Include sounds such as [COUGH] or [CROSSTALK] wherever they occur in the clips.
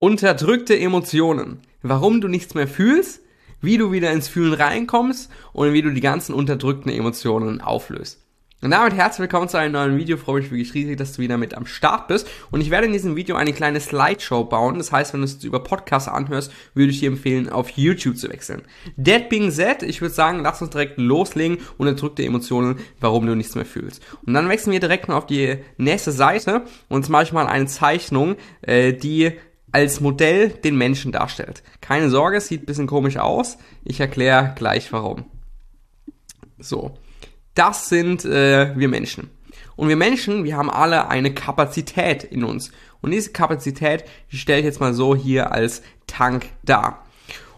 Unterdrückte Emotionen. Warum du nichts mehr fühlst, wie du wieder ins Fühlen reinkommst und wie du die ganzen unterdrückten Emotionen auflöst. Und damit herzlich willkommen zu einem neuen Video. Freue mich wirklich riesig, dass du wieder mit am Start bist. Und ich werde in diesem Video eine kleine Slideshow bauen. Das heißt, wenn du es über Podcasts anhörst, würde ich dir empfehlen, auf YouTube zu wechseln. That being said, ich würde sagen, lass uns direkt loslegen. Unterdrückte Emotionen, warum du nichts mehr fühlst. Und dann wechseln wir direkt mal auf die nächste Seite. Und jetzt mache ich mal eine Zeichnung, äh, die als Modell den Menschen darstellt. Keine Sorge, es sieht ein bisschen komisch aus. Ich erkläre gleich warum. So, das sind äh, wir Menschen. Und wir Menschen, wir haben alle eine Kapazität in uns. Und diese Kapazität, die stelle ich jetzt mal so hier als Tank dar.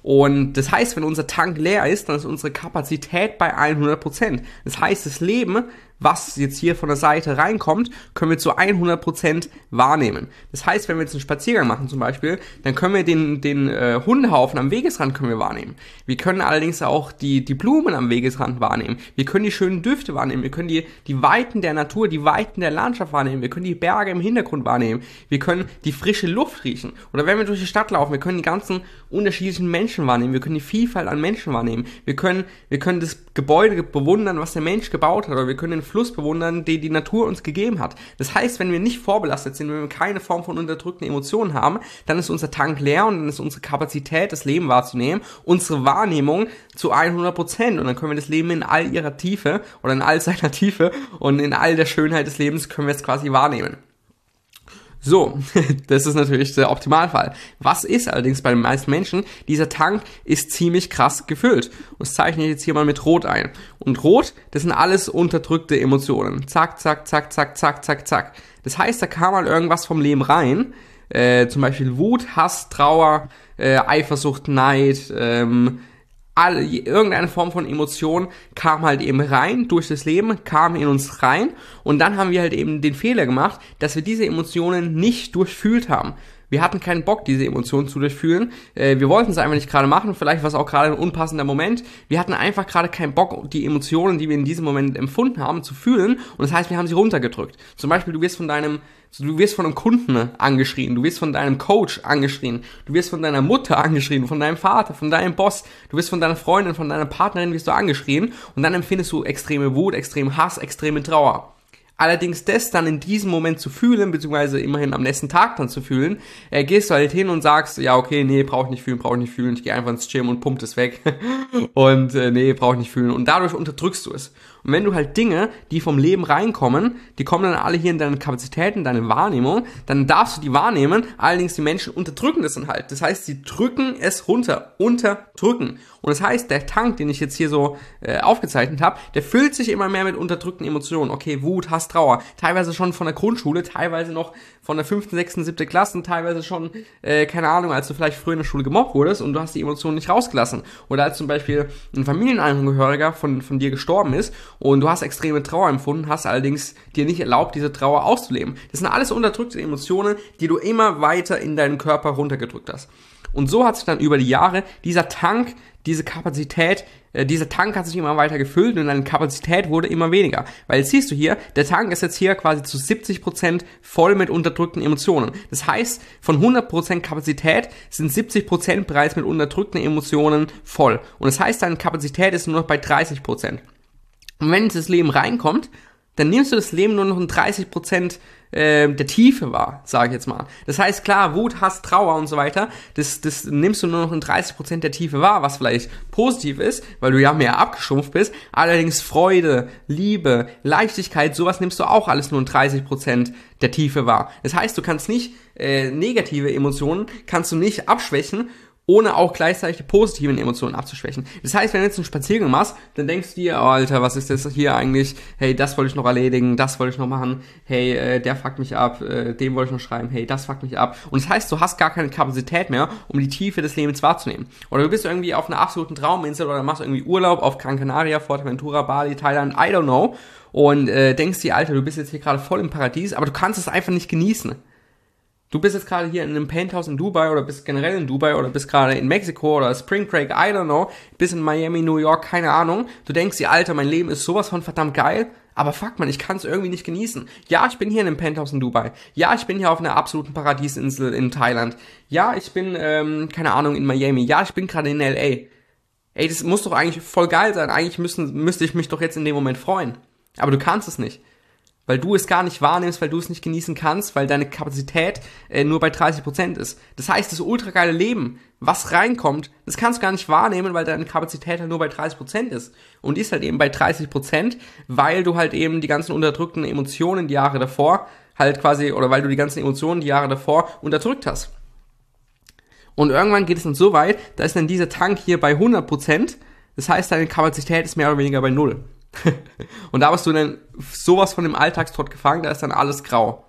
Und das heißt, wenn unser Tank leer ist, dann ist unsere Kapazität bei 100%. Das heißt, das Leben was jetzt hier von der Seite reinkommt, können wir zu 100% wahrnehmen. Das heißt, wenn wir jetzt einen Spaziergang machen zum Beispiel, dann können wir den, den äh, Hundehaufen am Wegesrand können wir wahrnehmen. Wir können allerdings auch die, die Blumen am Wegesrand wahrnehmen. Wir können die schönen Düfte wahrnehmen. Wir können die, die Weiten der Natur, die Weiten der Landschaft wahrnehmen. Wir können die Berge im Hintergrund wahrnehmen. Wir können die frische Luft riechen. Oder wenn wir durch die Stadt laufen, wir können die ganzen unterschiedlichen Menschen wahrnehmen. Wir können die Vielfalt an Menschen wahrnehmen. Wir können, wir können das Gebäude bewundern, was der Mensch gebaut hat. Oder wir können den Fluss bewundern, den die Natur uns gegeben hat. Das heißt, wenn wir nicht vorbelastet sind, wenn wir keine Form von unterdrückten Emotionen haben, dann ist unser Tank leer und dann ist unsere Kapazität, das Leben wahrzunehmen, unsere Wahrnehmung zu 100 Prozent. Und dann können wir das Leben in all ihrer Tiefe oder in all seiner Tiefe und in all der Schönheit des Lebens können wir es quasi wahrnehmen. So, [LAUGHS] das ist natürlich der Optimalfall. Was ist allerdings bei den meisten Menschen? Dieser Tank ist ziemlich krass gefüllt. Und das zeichne ich jetzt hier mal mit Rot ein. Und Rot, das sind alles unterdrückte Emotionen. Zack, zack, zack, zack, zack, zack, zack. Das heißt, da kam mal irgendwas vom Leben rein. Äh, zum Beispiel Wut, Hass, Trauer, äh, Eifersucht, Neid, ähm, all, irgendeine Form von Emotion kam halt eben rein durch das Leben, kam in uns rein und dann haben wir halt eben den Fehler gemacht, dass wir diese Emotionen nicht durchfühlt haben. Wir hatten keinen Bock, diese Emotionen zu durchfühlen. Äh, wir wollten es einfach nicht gerade machen. Vielleicht war es auch gerade ein unpassender Moment. Wir hatten einfach gerade keinen Bock, die Emotionen, die wir in diesem Moment empfunden haben, zu fühlen. Und das heißt, wir haben sie runtergedrückt. Zum Beispiel, du wirst von deinem du wirst von einem Kunden angeschrien, du wirst von deinem Coach angeschrien, du wirst von deiner Mutter angeschrien, von deinem Vater, von deinem Boss, du wirst von deiner Freundin, von deiner Partnerin wirst du angeschrien und dann empfindest du extreme Wut, extreme Hass, extreme Trauer. Allerdings das dann in diesem Moment zu fühlen, beziehungsweise immerhin am nächsten Tag dann zu fühlen, äh, gehst du halt hin und sagst, ja, okay, nee, brauche ich nicht fühlen, brauche ich nicht fühlen, ich gehe einfach ins Gym und pumpt es weg. [LAUGHS] und äh, nee, brauche ich nicht fühlen. Und dadurch unterdrückst du es. Und wenn du halt Dinge, die vom Leben reinkommen, die kommen dann alle hier in deine Kapazität, in deine Wahrnehmung, dann darfst du die wahrnehmen, allerdings die Menschen unterdrücken das dann halt. Das heißt, sie drücken es runter, unterdrücken. Und das heißt, der Tank, den ich jetzt hier so äh, aufgezeichnet habe, der füllt sich immer mehr mit unterdrückten Emotionen. Okay, Wut, Hass, Trauer. Teilweise schon von der Grundschule, teilweise noch von der fünften, sechsten, siebten Klasse, teilweise schon, äh, keine Ahnung, als du vielleicht früher in der Schule gemobbt wurdest und du hast die Emotionen nicht rausgelassen. Oder als zum Beispiel ein Familienangehöriger von, von dir gestorben ist und du hast extreme Trauer empfunden, hast allerdings dir nicht erlaubt, diese Trauer auszuleben. Das sind alles unterdrückte Emotionen, die du immer weiter in deinen Körper runtergedrückt hast. Und so hat sich dann über die Jahre dieser Tank, diese Kapazität, äh, dieser Tank hat sich immer weiter gefüllt und deine Kapazität wurde immer weniger. Weil jetzt siehst du hier, der Tank ist jetzt hier quasi zu 70% voll mit unterdrückten Emotionen. Das heißt, von 100% Kapazität sind 70% bereits mit unterdrückten Emotionen voll. Und das heißt, deine Kapazität ist nur noch bei 30%. Und wenn das Leben reinkommt, dann nimmst du das Leben nur noch in 30 Prozent äh, der Tiefe wahr, sage ich jetzt mal. Das heißt, klar, Wut, Hass, Trauer und so weiter, das, das nimmst du nur noch in 30 Prozent der Tiefe wahr, was vielleicht positiv ist, weil du ja mehr abgeschrumpft bist. Allerdings Freude, Liebe, Leichtigkeit, sowas nimmst du auch alles nur in 30 Prozent der Tiefe wahr. Das heißt, du kannst nicht äh, negative Emotionen, kannst du nicht abschwächen ohne auch gleichzeitig die positiven Emotionen abzuschwächen. Das heißt, wenn du jetzt einen Spaziergang machst, dann denkst du dir, oh, Alter, was ist das hier eigentlich? Hey, das wollte ich noch erledigen, das wollte ich noch machen. Hey, äh, der fuckt mich ab, äh, dem wollte ich noch schreiben. Hey, das fuckt mich ab. Und das heißt, du hast gar keine Kapazität mehr, um die Tiefe des Lebens wahrzunehmen. Oder du bist irgendwie auf einer absoluten Trauminsel oder machst irgendwie Urlaub auf Gran Canaria, Forteventura, Bali, Thailand, I don't know. Und äh, denkst dir, Alter, du bist jetzt hier gerade voll im Paradies, aber du kannst es einfach nicht genießen. Du bist jetzt gerade hier in einem Penthouse in Dubai oder bist generell in Dubai oder bist gerade in Mexiko oder Spring Break, I don't know, bist in Miami, New York, keine Ahnung. Du denkst dir, Alter, mein Leben ist sowas von verdammt geil, Aber fuck man, ich kann es irgendwie nicht genießen. Ja, ich bin hier in einem Penthouse in Dubai. Ja, ich bin hier auf einer absoluten Paradiesinsel in Thailand. Ja, ich bin, ähm, keine Ahnung, in Miami. Ja, ich bin gerade in LA. Ey, das muss doch eigentlich voll geil sein. Eigentlich müssen, müsste ich mich doch jetzt in dem Moment freuen. Aber du kannst es nicht weil du es gar nicht wahrnimmst, weil du es nicht genießen kannst, weil deine Kapazität äh, nur bei 30% ist. Das heißt, das ultra geile Leben, was reinkommt, das kannst du gar nicht wahrnehmen, weil deine Kapazität halt nur bei 30% ist. Und die ist halt eben bei 30%, weil du halt eben die ganzen unterdrückten Emotionen die Jahre davor halt quasi, oder weil du die ganzen Emotionen die Jahre davor unterdrückt hast. Und irgendwann geht es dann so weit, da ist dann dieser Tank hier bei 100%, das heißt, deine Kapazität ist mehr oder weniger bei Null. [LAUGHS] und da bist du dann sowas von dem Alltagstrott gefangen, da ist dann alles grau.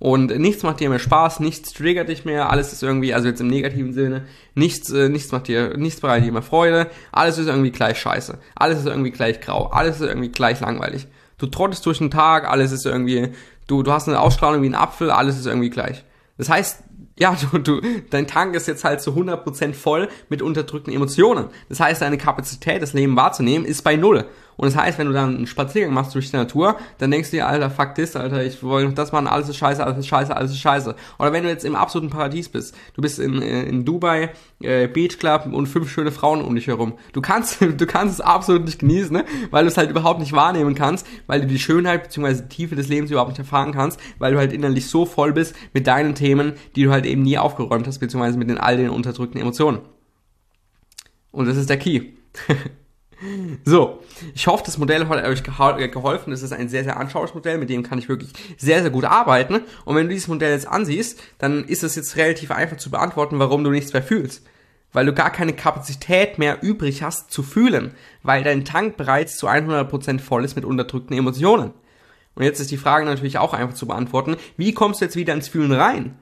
Und nichts macht dir mehr Spaß, nichts triggert dich mehr, alles ist irgendwie, also jetzt im negativen Sinne, nichts, äh, nichts macht dir, nichts bereitet dir mehr Freude, alles ist irgendwie gleich scheiße, alles ist irgendwie gleich grau, alles ist irgendwie gleich langweilig. Du trottest durch den Tag, alles ist irgendwie, du, du hast eine Ausstrahlung wie ein Apfel, alles ist irgendwie gleich. Das heißt, [LAUGHS] ja, du, du, dein Tank ist jetzt halt zu 100% voll mit unterdrückten Emotionen. Das heißt, deine Kapazität, das Leben wahrzunehmen, ist bei Null. Und das heißt, wenn du dann einen Spaziergang machst durch die Natur, dann denkst du dir, Alter, fuck this, Alter, ich wollte das machen, alles ist scheiße, alles ist scheiße, alles ist scheiße. Oder wenn du jetzt im absoluten Paradies bist, du bist in, äh, in Dubai, äh, Beach Club und fünf schöne Frauen um dich herum. Du kannst, [LAUGHS] du kannst es absolut nicht genießen, ne? weil du es halt überhaupt nicht wahrnehmen kannst, weil du die Schönheit bzw. die Tiefe des Lebens überhaupt nicht erfahren kannst, weil du halt innerlich so voll bist mit deinen Themen, die du halt eben nie aufgeräumt hast, beziehungsweise mit den all den unterdrückten Emotionen. Und das ist der Key. [LAUGHS] So, ich hoffe, das Modell hat euch geholfen. Es ist ein sehr, sehr anschauliches Modell, mit dem kann ich wirklich sehr, sehr gut arbeiten. Und wenn du dieses Modell jetzt ansiehst, dann ist es jetzt relativ einfach zu beantworten, warum du nichts mehr fühlst. Weil du gar keine Kapazität mehr übrig hast zu fühlen, weil dein Tank bereits zu 100% voll ist mit unterdrückten Emotionen. Und jetzt ist die Frage natürlich auch einfach zu beantworten, wie kommst du jetzt wieder ins Fühlen rein?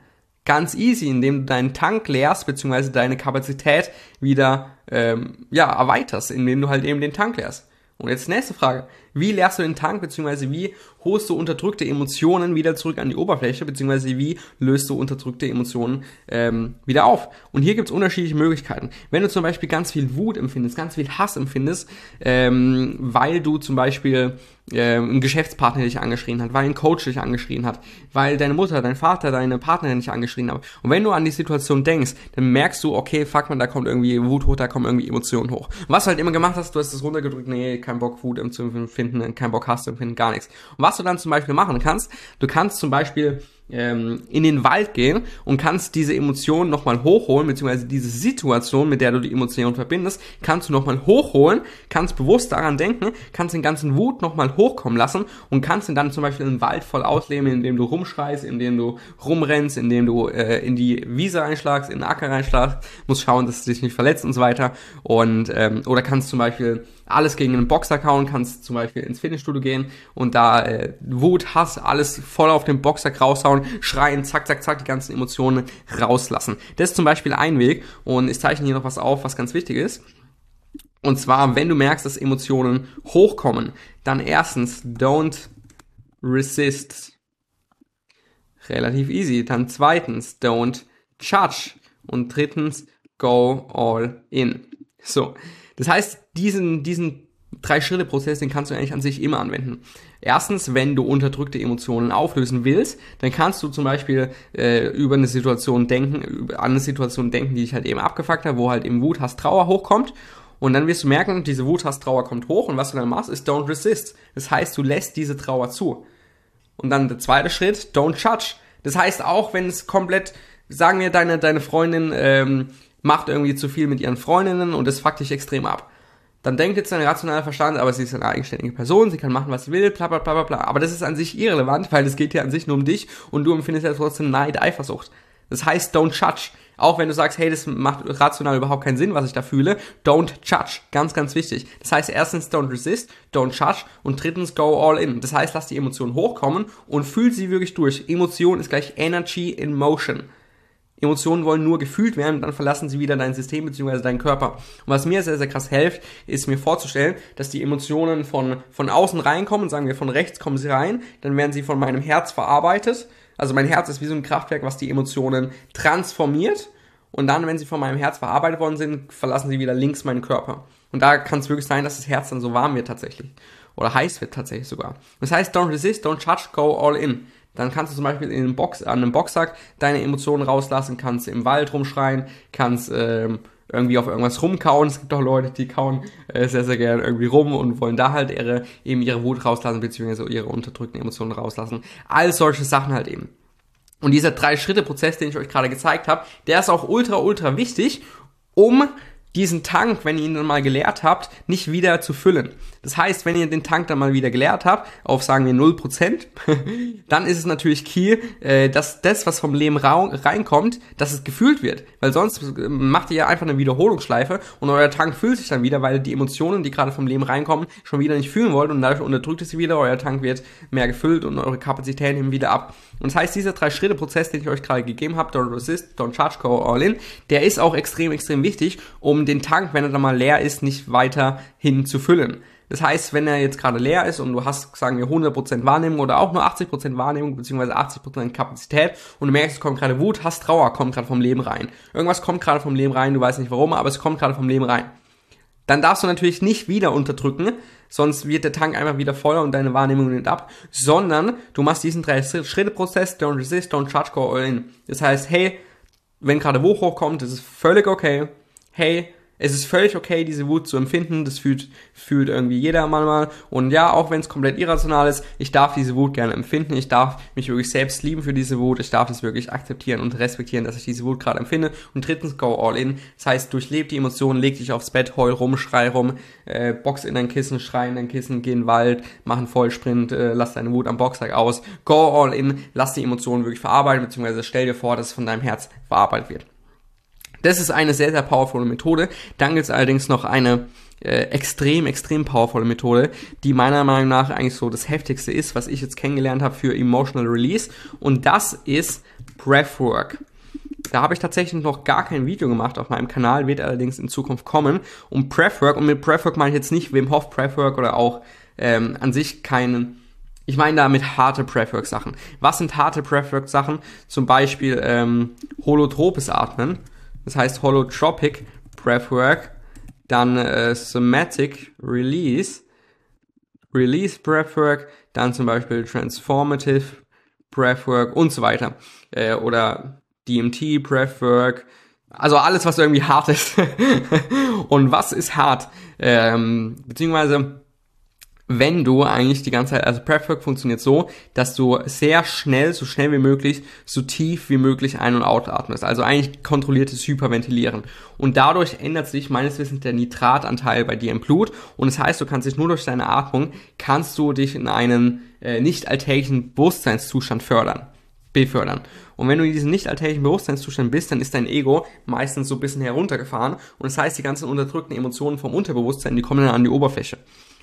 Ganz easy, indem du deinen Tank leerst, beziehungsweise deine Kapazität wieder ähm, ja, erweiterst, indem du halt eben den Tank leerst. Und jetzt nächste Frage. Wie leerst du den Tank, beziehungsweise wie holst du unterdrückte Emotionen wieder zurück an die Oberfläche, beziehungsweise wie löst du unterdrückte Emotionen ähm, wieder auf? Und hier gibt es unterschiedliche Möglichkeiten. Wenn du zum Beispiel ganz viel Wut empfindest, ganz viel Hass empfindest, ähm, weil du zum Beispiel äh, ein Geschäftspartner dich angeschrien hat, weil ein Coach dich angeschrien hat, weil deine Mutter, dein Vater, deine Partnerin dich angeschrien hat. Und wenn du an die Situation denkst, dann merkst du, okay, fuck man, da kommt irgendwie Wut hoch, da kommen irgendwie Emotionen hoch. Und was du halt immer gemacht hast, du hast das runtergedrückt, nee, kein Bock, Wut zu empfinden, kein Bock, Hass zu empfinden, gar nichts. Und was du dann zum Beispiel machen kannst, du kannst zum Beispiel ähm, in den Wald gehen und kannst diese Emotionen nochmal hochholen, beziehungsweise diese Situation, mit der du die Emotionen verbindest, kannst du nochmal hochholen, kannst bewusst daran denken, kannst den ganzen Wut nochmal hochkommen lassen und kannst ihn dann zum Beispiel im Wald voll ausleben, indem du rumschreist, indem du rumrennst, indem du äh, in die Wiese reinschlagst, in den Acker reinschlagst, musst schauen, dass du dich nicht verletzt und so weiter. Und ähm, oder kannst zum Beispiel alles gegen einen Boxer kauen, kannst zum Beispiel ins Fitnessstudio gehen und da äh, Wut, Hass, alles voll auf den Boxer raushauen, schreien, zack, zack, zack, die ganzen Emotionen rauslassen. Das ist zum Beispiel ein Weg und ich zeichne hier noch was auf, was ganz wichtig ist. Und zwar, wenn du merkst, dass Emotionen hochkommen, dann erstens, don't resist. Relativ easy. Dann zweitens, don't judge. Und drittens, go all in. So. Das heißt, diesen, diesen Drei-Schritte-Prozess, den kannst du eigentlich an sich immer anwenden. Erstens, wenn du unterdrückte Emotionen auflösen willst, dann kannst du zum Beispiel äh, über eine Situation denken, über, an eine Situation denken, die dich halt eben abgefuckt hat, wo halt eben Wut, Hass, Trauer hochkommt. Und dann wirst du merken, diese Wut, Hass, Trauer kommt hoch und was du dann machst, ist don't resist. Das heißt, du lässt diese Trauer zu. Und dann der zweite Schritt, don't judge. Das heißt, auch wenn es komplett, sagen wir, deine, deine Freundin ähm, macht irgendwie zu viel mit ihren Freundinnen und das fuckt dich extrem ab. Dann denkt jetzt dein rationaler Verstand, aber sie ist eine eigenständige Person, sie kann machen, was sie will, bla bla bla bla bla. Aber das ist an sich irrelevant, weil es geht ja an sich nur um dich und du empfindest ja trotzdem Neid, Eifersucht. Das heißt, don't judge. Auch wenn du sagst, hey, das macht rational überhaupt keinen Sinn, was ich da fühle, don't judge. Ganz, ganz wichtig. Das heißt, erstens, don't resist, don't judge und drittens, go all in. Das heißt, lass die Emotionen hochkommen und fühl sie wirklich durch. Emotion ist gleich Energy in Motion. Emotionen wollen nur gefühlt werden, dann verlassen sie wieder dein System bzw. deinen Körper. Und was mir sehr, sehr krass hilft, ist mir vorzustellen, dass die Emotionen von, von außen reinkommen, sagen wir von rechts kommen sie rein, dann werden sie von meinem Herz verarbeitet. Also mein Herz ist wie so ein Kraftwerk, was die Emotionen transformiert. Und dann, wenn sie von meinem Herz verarbeitet worden sind, verlassen sie wieder links meinen Körper. Und da kann es wirklich sein, dass das Herz dann so warm wird tatsächlich. oder heißt wird tatsächlich sogar. Das heißt, don't resist, don't judge, go all in. Dann kannst du zum Beispiel in einem Box, an einem Boxsack deine Emotionen rauslassen, kannst im Wald rumschreien, kannst ähm, irgendwie auf irgendwas rumkauen. Es gibt auch Leute, die kauen äh, sehr, sehr gerne irgendwie rum und wollen da halt ihre, eben ihre Wut rauslassen, beziehungsweise ihre unterdrückten Emotionen rauslassen. All solche Sachen halt eben. Und dieser Drei-Schritte-Prozess, den ich euch gerade gezeigt habe, der ist auch ultra, ultra wichtig, um diesen Tank, wenn ihr ihn dann mal geleert habt, nicht wieder zu füllen. Das heißt, wenn ihr den Tank dann mal wieder geleert habt, auf sagen wir 0%, [LAUGHS] dann ist es natürlich key, äh, dass das, was vom Leben reinkommt, dass es gefühlt wird. Weil sonst macht ihr ja einfach eine Wiederholungsschleife und euer Tank füllt sich dann wieder, weil die Emotionen, die gerade vom Leben reinkommen, schon wieder nicht fühlen wollt und dadurch unterdrückt es wieder, euer Tank wird mehr gefüllt und eure Kapazitäten nehmen wieder ab. Und das heißt, dieser Drei-Schritte-Prozess, den ich euch gerade gegeben habe, Don't Resist, Don't Charge, Go All In, der ist auch extrem, extrem wichtig, um den Tank, wenn er dann mal leer ist, nicht weiter hin zu füllen. Das heißt, wenn er jetzt gerade leer ist und du hast, sagen wir, 100% Wahrnehmung oder auch nur 80% Wahrnehmung beziehungsweise 80% Kapazität und du merkst, es kommt gerade Wut, Hass, Trauer, kommt gerade vom Leben rein. Irgendwas kommt gerade vom Leben rein, du weißt nicht warum, aber es kommt gerade vom Leben rein. Dann darfst du natürlich nicht wieder unterdrücken, sonst wird der Tank einfach wieder voller und deine Wahrnehmung nimmt ab, sondern du machst diesen drei Schritte Prozess, don't resist, don't charge, go all in. Das heißt, hey, wenn gerade Wut hochkommt, ist völlig okay. Hey, es ist völlig okay, diese Wut zu empfinden. Das fühlt, fühlt irgendwie jeder manchmal. Und ja, auch wenn es komplett irrational ist, ich darf diese Wut gerne empfinden. Ich darf mich wirklich selbst lieben für diese Wut. Ich darf es wirklich akzeptieren und respektieren, dass ich diese Wut gerade empfinde. Und drittens, go all in. Das heißt, durchleb die Emotionen, leg dich aufs Bett, heul rum, schrei rum, äh, box in dein Kissen, schrei in dein Kissen, geh in den Wald, mach einen Vollsprint, äh, lass deine Wut am Boxsack aus. Go all in, lass die Emotionen wirklich verarbeiten, beziehungsweise stell dir vor, dass es von deinem Herz verarbeitet wird. Das ist eine sehr, sehr powervolle Methode. Dann gibt es allerdings noch eine äh, extrem, extrem powervolle Methode, die meiner Meinung nach eigentlich so das heftigste ist, was ich jetzt kennengelernt habe für Emotional Release. Und das ist Breathwork. Da habe ich tatsächlich noch gar kein Video gemacht auf meinem Kanal, wird allerdings in Zukunft kommen. Um Breathwork, und mit Breathwork meine ich jetzt nicht Wim Hof Breathwork oder auch ähm, an sich keinen ich meine damit harte Breathwork-Sachen. Was sind harte Breathwork-Sachen? Zum Beispiel ähm, holotropes Atmen das heißt Holotropic Breathwork, dann äh, Somatic Release, Release Breathwork, dann zum Beispiel Transformative Breathwork und so weiter. Äh, oder DMT Breathwork, also alles, was irgendwie hart ist. [LAUGHS] und was ist hart? Ähm, beziehungsweise wenn du eigentlich die ganze Zeit, also Prepwork funktioniert so, dass du sehr schnell, so schnell wie möglich, so tief wie möglich ein- und ausatmest. Also eigentlich kontrolliertes Hyperventilieren. Und dadurch ändert sich meines Wissens der Nitratanteil bei dir im Blut. Und das heißt, du kannst dich nur durch deine Atmung, kannst du dich in einen äh, nicht alltäglichen Bewusstseinszustand fördern befördern. Und wenn du in diesem nicht alltäglichen Bewusstseinszustand bist, dann ist dein Ego meistens so ein bisschen heruntergefahren und das heißt, die ganzen unterdrückten Emotionen vom Unterbewusstsein, die kommen dann an die Oberfläche.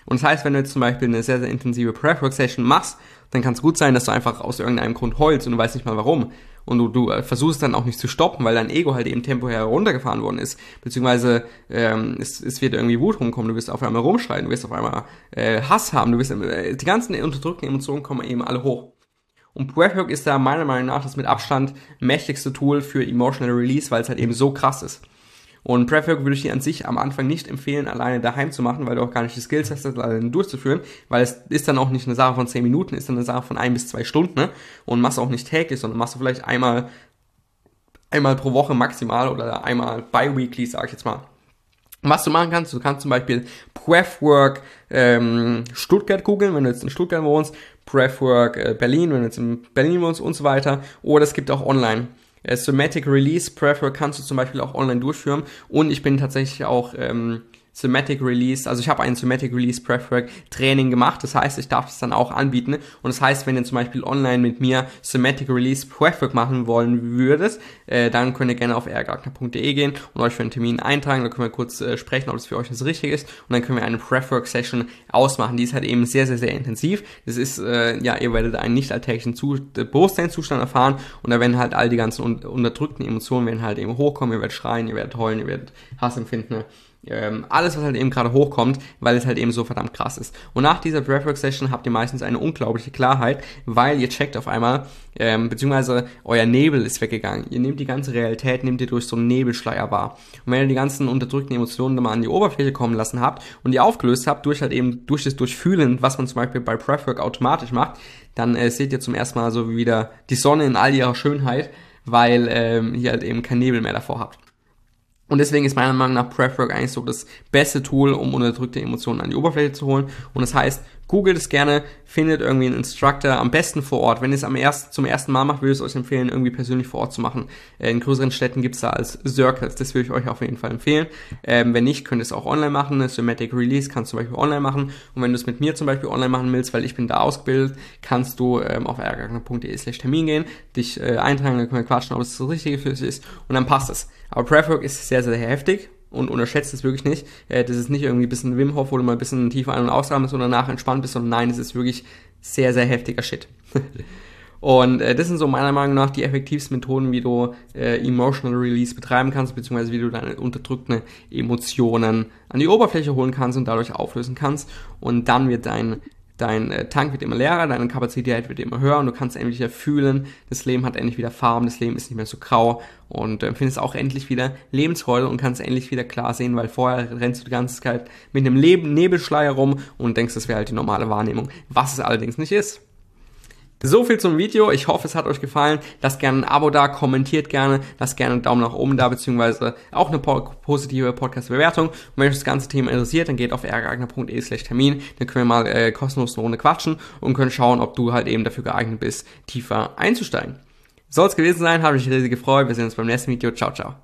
Und das heißt, wenn du jetzt zum Beispiel eine sehr, sehr intensive Breathwork-Session machst, dann kann es gut sein, dass du einfach aus irgendeinem Grund heulst und du weißt nicht mal warum. Und du, du äh, versuchst dann auch nicht zu stoppen, weil dein Ego halt eben temporär heruntergefahren worden ist. Beziehungsweise ähm, es, es wird irgendwie Wut rumkommen, du wirst auf einmal rumschreien, du wirst auf einmal äh, Hass haben, du wirst äh, die ganzen unterdrückten Emotionen kommen eben alle hoch. Und Breathwork ist da meiner Meinung nach das mit Abstand mächtigste Tool für Emotional Release, weil es halt eben so krass ist. Und Prefwork würde ich dir an sich am Anfang nicht empfehlen, alleine daheim zu machen, weil du auch gar nicht die Skills hast, das alleine durchzuführen, weil es ist dann auch nicht eine Sache von 10 Minuten, ist dann eine Sache von ein bis zwei Stunden, ne? Und machst auch nicht täglich, sondern machst du vielleicht einmal, einmal pro Woche maximal oder einmal bi-weekly, sag ich jetzt mal. Was du machen kannst, du kannst zum Beispiel Breathwork ähm, Stuttgart googeln, wenn du jetzt in Stuttgart wohnst, Breathwork äh, Berlin, wenn du jetzt in Berlin wohnst und so weiter. Oder es gibt auch online Somatic Release Prefer kannst du zum Beispiel auch online durchführen. Und ich bin tatsächlich auch ähm, Thematic Release, also ich habe ein Thematic Release Prefwork Training gemacht, das heißt, ich darf es dann auch anbieten. Und das heißt, wenn ihr zum Beispiel online mit mir Thematic Release Prefwork machen wollen würdet, äh, dann könnt ihr gerne auf rgagner.de gehen und euch für einen Termin eintragen, dann können wir kurz äh, sprechen, ob das für euch das richtig ist. Und dann können wir eine Prefwork Session ausmachen, die ist halt eben sehr, sehr, sehr intensiv, das ist, äh, ja, ihr werdet einen nicht alltäglichen Zu Bewusstseinszustand erfahren. Und da werden halt all die ganzen un unterdrückten Emotionen werden halt eben hochkommen, ihr werdet schreien, ihr werdet heulen, ihr werdet Hass empfinden, ähm, alles, was halt eben gerade hochkommt, weil es halt eben so verdammt krass ist. Und nach dieser Breathwork-Session habt ihr meistens eine unglaubliche Klarheit, weil ihr checkt auf einmal, ähm, beziehungsweise euer Nebel ist weggegangen. Ihr nehmt die ganze Realität, nehmt ihr durch so einen Nebelschleier wahr. Und wenn ihr die ganzen unterdrückten Emotionen dann mal an die Oberfläche kommen lassen habt und die aufgelöst habt, durch halt eben, durch das Durchfühlen, was man zum Beispiel bei Breathwork automatisch macht, dann äh, seht ihr zum ersten Mal so wieder die Sonne in all ihrer Schönheit, weil ähm, ihr halt eben kein Nebel mehr davor habt. Und deswegen ist meiner Meinung nach Prepwork eigentlich so das beste Tool, um unterdrückte Emotionen an die Oberfläche zu holen. Und das heißt, googelt es gerne, findet irgendwie einen Instructor, am besten vor Ort. Wenn ihr es am erst, zum ersten Mal macht, würde ich es euch empfehlen, irgendwie persönlich vor Ort zu machen. Äh, in größeren Städten gibt es da als Circles, das würde ich euch auf jeden Fall empfehlen. Ähm, wenn nicht, könnt ihr es auch online machen. Eine Somatic Release kannst du zum Beispiel online machen. Und wenn du es mit mir zum Beispiel online machen willst, weil ich bin da ausgebildet, kannst du ähm, auf ärgerner.de slash Termin gehen, dich äh, eintragen, dann können wir quatschen, ob es das Richtige für dich ist und dann passt es. Aber Prepwork ist sehr, sehr heftig und unterschätzt es wirklich nicht. Äh, das ist nicht irgendwie ein bisschen Wim Hof, wo du mal ein bisschen tiefer ein- und ausatmest und danach entspannt bist, sondern nein, es ist wirklich sehr, sehr heftiger Shit. [LAUGHS] und äh, das sind so meiner Meinung nach die effektivsten Methoden, wie du äh, Emotional Release betreiben kannst, beziehungsweise wie du deine unterdrückten Emotionen an die Oberfläche holen kannst und dadurch auflösen kannst. Und dann wird dein dein äh, Tank wird immer leerer, deine Kapazität wird immer höher und du kannst endlich wieder fühlen, das Leben hat endlich wieder Farben, das Leben ist nicht mehr so grau und äh, findest auch endlich wieder Lebensfreude und kannst endlich wieder klar sehen, weil vorher rennst du die ganze Zeit mit einem Leben Nebelschleier rum und denkst, das wäre halt die normale Wahrnehmung, was es allerdings nicht ist. So viel zum Video. Ich hoffe, es hat euch gefallen. Lasst gerne ein Abo da, kommentiert gerne, lasst gerne einen Daumen nach oben da, beziehungsweise auch eine positive Podcast-Bewertung. Und wenn euch das ganze Thema interessiert, dann geht auf ärgeragner.de slash Termin. Dann können wir mal äh, kostenlos eine Runde quatschen und können schauen, ob du halt eben dafür geeignet bist, tiefer einzusteigen. Soll es gewesen sein, habe mich riesig gefreut. Wir sehen uns beim nächsten Video. Ciao, ciao.